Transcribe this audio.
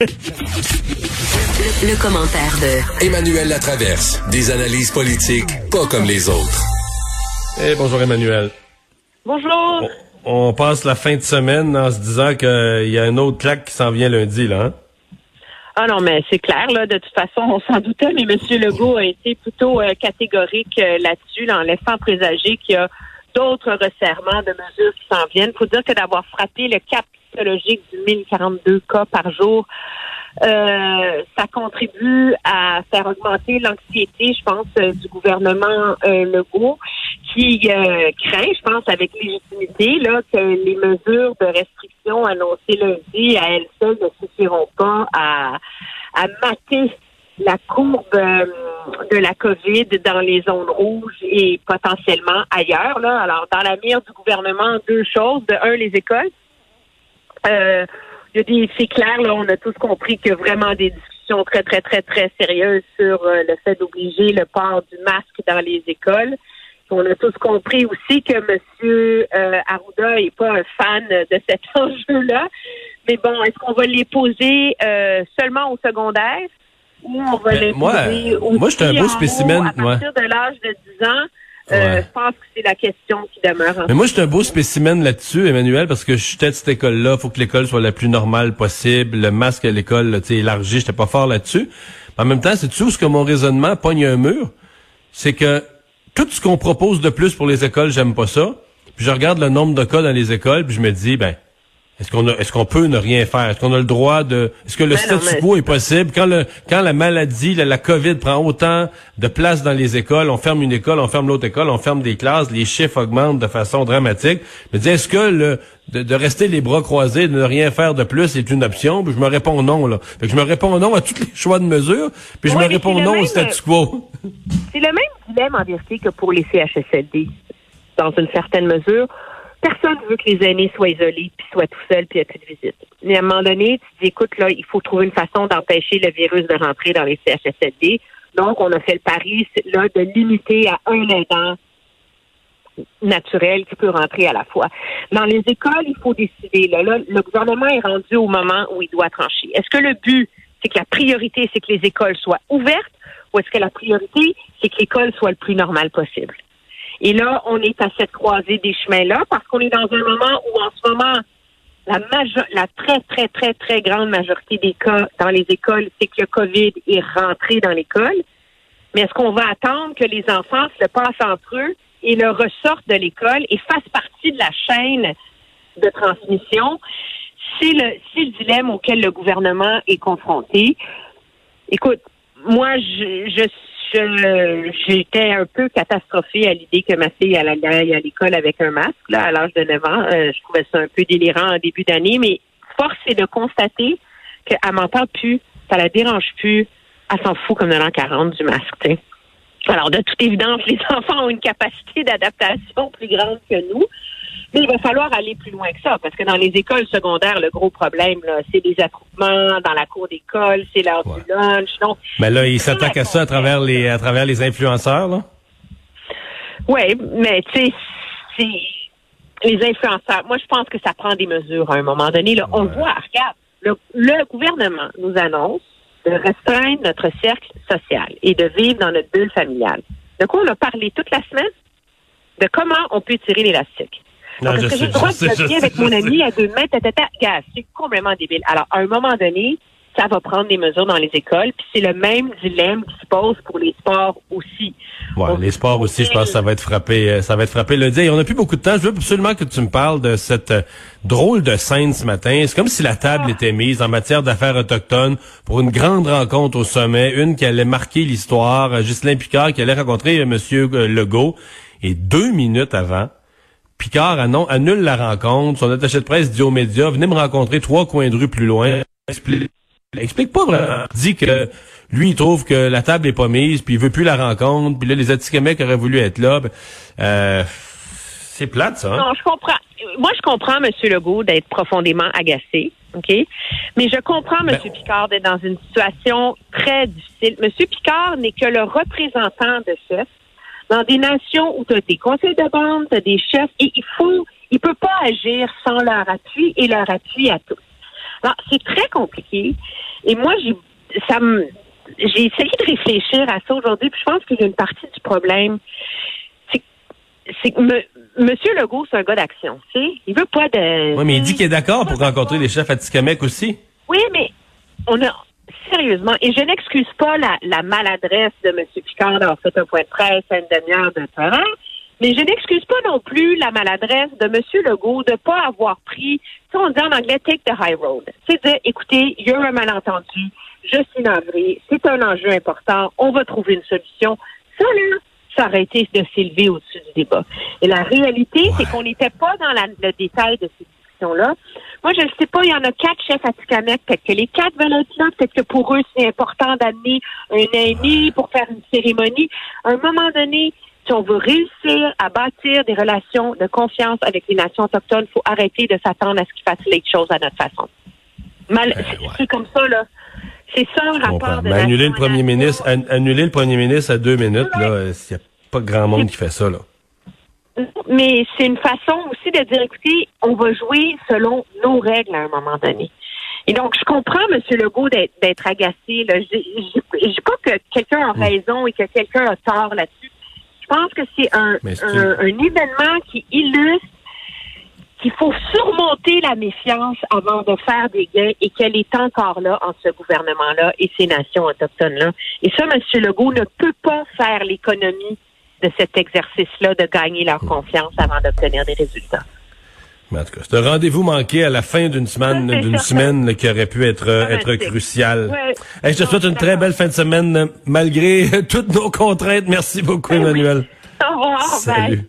Le, commentaire de Emmanuel Latraverse. Des analyses politiques pas comme les autres. Eh, bonjour Emmanuel. Bonjour. On, passe la fin de semaine en se disant qu'il y a un autre claque qui s'en vient lundi, là. Hein? Ah non, mais c'est clair, là. De toute façon, on s'en doutait, mais M. Legault a été plutôt euh, catégorique euh, là-dessus, en laissant présager qu'il y a d'autres resserrements de mesures qui s'en viennent. Il faut dire que d'avoir frappé le cap psychologique du 1042 cas par jour, euh, ça contribue à faire augmenter l'anxiété, je pense, euh, du gouvernement euh, Legault, qui euh, craint, je pense, avec légitimité, là, que les mesures de restriction annoncées lundi à elles seules ne suffiront pas à, à mater la courbe de la COVID dans les zones rouges et potentiellement ailleurs. Là. Alors, dans la mire du gouvernement, deux choses. De un, les écoles. Euh, y a c'est clair, là, on a tous compris que vraiment des discussions très, très, très, très sérieuses sur euh, le fait d'obliger le port du masque dans les écoles. On a tous compris aussi que M. Euh, Arruda n'est pas un fan de cet enjeu-là. Mais bon, est-ce qu'on va les poser euh, seulement au secondaire ou on va ben, les poser au Moi, je suis un beau spécimen. à partir de l'âge de 10 ans? Euh, je pense que c'est la question qui demeure. Mais moi, je suis un beau spécimen là-dessus, Emmanuel, parce que je suis de cette école-là. faut que l'école soit la plus normale possible. Le masque à l'école, tu sais, élargi, j'étais pas fort là-dessus. En même temps, c'est tout ce que mon raisonnement pogne un mur? C'est que tout ce qu'on propose de plus pour les écoles, j'aime pas ça. Puis je regarde le nombre de cas dans les écoles, puis je me dis, ben, est-ce qu'on est-ce qu'on peut ne rien faire? Est-ce qu'on a le droit de est-ce que le ben statu quo est possible? Quand le quand la maladie, la, COVID prend autant de place dans les écoles, on ferme une école, on ferme l'autre école, on ferme des classes, les chiffres augmentent de façon dramatique. Je dis est-ce que le de, rester les bras croisés, de ne rien faire de plus est une option? Puis je me réponds non là. Fait que je me réponds non à tous les choix de mesures, puis je me réponds non au statu quo. C'est le même dilemme en vérité que pour les CHSLD dans une certaine mesure personne ne veut que les aînés soient isolés, puis soient tout seuls, puis il plus de visite. Mais à un moment donné, tu dis, écoute, là, il faut trouver une façon d'empêcher le virus de rentrer dans les CHSLD. Donc, on a fait le pari là, de limiter à un aidant naturel qui peut rentrer à la fois. Dans les écoles, il faut décider. Là, là, le gouvernement est rendu au moment où il doit trancher. Est-ce que le but, c'est que la priorité, c'est que les écoles soient ouvertes, ou est-ce que la priorité, c'est que l'école soit le plus normale possible? Et là, on est à cette croisée des chemins-là parce qu'on est dans un moment où, en ce moment, la, la très, très, très, très grande majorité des cas dans les écoles, c'est que le COVID est rentré dans l'école. Mais est-ce qu'on va attendre que les enfants se passent entre eux et le ressortent de l'école et fassent partie de la chaîne de transmission? C'est le, c'est le dilemme auquel le gouvernement est confronté. Écoute, moi, je, je j'étais un peu catastrophée à l'idée que ma fille allait à l'école avec un masque là, à l'âge de 9 ans. Euh, je trouvais ça un peu délirant en début d'année, mais force est de constater qu'elle m'entend plus, ça la dérange plus, elle s'en fout comme de l'an 40 du masque. Alors, de toute évidence, les enfants ont une capacité d'adaptation plus grande que nous. Mais il va falloir aller plus loin que ça, parce que dans les écoles secondaires, le gros problème, c'est des attroupements dans la cour d'école, c'est l'heure du lunch. Donc, mais là, ils s'attaquent à ça à travers les à travers les influenceurs, là? Oui, mais tu sais, les influenceurs. Moi, je pense que ça prend des mesures à un moment donné. Là, On le voit, regarde, le, le gouvernement nous annonce de restreindre notre cercle social et de vivre dans notre bulle familiale. De quoi on a parlé toute la semaine? De comment on peut tirer l'élastique. Non, que j'ai le droit de avec mon ami à deux mètres, c'est complètement débile. Alors, à un moment donné, ça va prendre des mesures dans les écoles, puis c'est le même dilemme qui se pose pour les sports aussi. Ouais, les sports aussi, je pense que ça va être frappé, euh, ça va être frappé le dit. On n'a plus beaucoup de temps. Je veux absolument que tu me parles de cette euh, drôle de scène ce matin. C'est comme si la table ah. était mise en matière d'affaires autochtones pour une grande rencontre au sommet, une qui allait marquer l'histoire. Euh, Ghislain Picard qui allait rencontrer Monsieur Legault. Et deux minutes avant, Picard annule la rencontre. Son attaché de presse dit aux médias, venez me rencontrer trois coins de rue plus loin. Explique, explique pas vraiment. Dit que lui, il trouve que la table est pas mise, puis il veut plus la rencontre, puis là, les Atikamekw auraient voulu être là. Ben, euh, c'est plate, ça. Hein? Non, je comprends. Moi, je comprends, M. Legault, d'être profondément agacé. OK? Mais je comprends, M. Ben Picard, d'être dans une situation très difficile. M. Picard n'est que le représentant de chef dans des nations où tu as des conseils de bande, tu as des chefs, et il faut, il peut pas agir sans leur appui et leur appui à tous. Alors, c'est très compliqué. Et moi, j'ai ça me j'ai essayé de réfléchir à ça aujourd'hui, puis je pense qu'il y a une partie du problème. C'est que me, Monsieur Legault, c'est un gars d'action. Tu sais, il veut pas de. Oui, mais il dit qu'il est d'accord pour rencontrer les chefs à Tikamek aussi. Oui, mais on a sérieusement, et je n'excuse pas la, la, maladresse de M. Picard d'avoir fait un point de presse à une demi-heure de terrain, mais je n'excuse pas non plus la maladresse de M. Legault de ne pas avoir pris, tu on dit en anglais, take the high road. C'est dire, écoutez, il y a un malentendu, je suis navré, c'est un enjeu important, on va trouver une solution. Ça, là, ça aurait été de s'élever au-dessus du débat. Et la réalité, c'est qu'on n'était pas dans le détail de ces Moi, je ne sais pas, il y en a quatre chefs à Tikamek. Peut-être que les quatre veulent être là. Peut-être que pour eux, c'est important d'amener un ami pour faire une cérémonie. À un moment donné, si on veut réussir à bâtir des relations de confiance avec les nations autochtones, il faut arrêter de s'attendre à ce qu'ils fassent les choses à notre façon. Mal, ben, c'est comme ça, là. C'est ça le rapport de annuler le premier ministre, annuler le premier ministre à deux minutes, là, il n'y a pas grand monde qui fait ça, là. Mais c'est une façon aussi de dire, écoutez, on va jouer selon nos règles à un moment donné. Et donc, je comprends, M. Legault, d'être agacé. Je ne dis pas que quelqu'un a hmm. raison et que quelqu'un a tort là-dessus. Je pense que c'est un, un, événement qui illustre qu'il faut surmonter la méfiance avant de faire des gains et qu'elle est encore là en ce gouvernement-là et ces nations autochtones-là. Et ça, M. Legault ne peut pas faire l'économie de cet exercice-là de gagner leur confiance avant d'obtenir des résultats. en tout cas, c'est un rendez-vous manqué à la fin d'une semaine, d'une semaine qui aurait pu être être crucial. je te souhaite une très belle fin de semaine malgré toutes nos contraintes. Merci beaucoup, Emmanuel. Au revoir. Salut.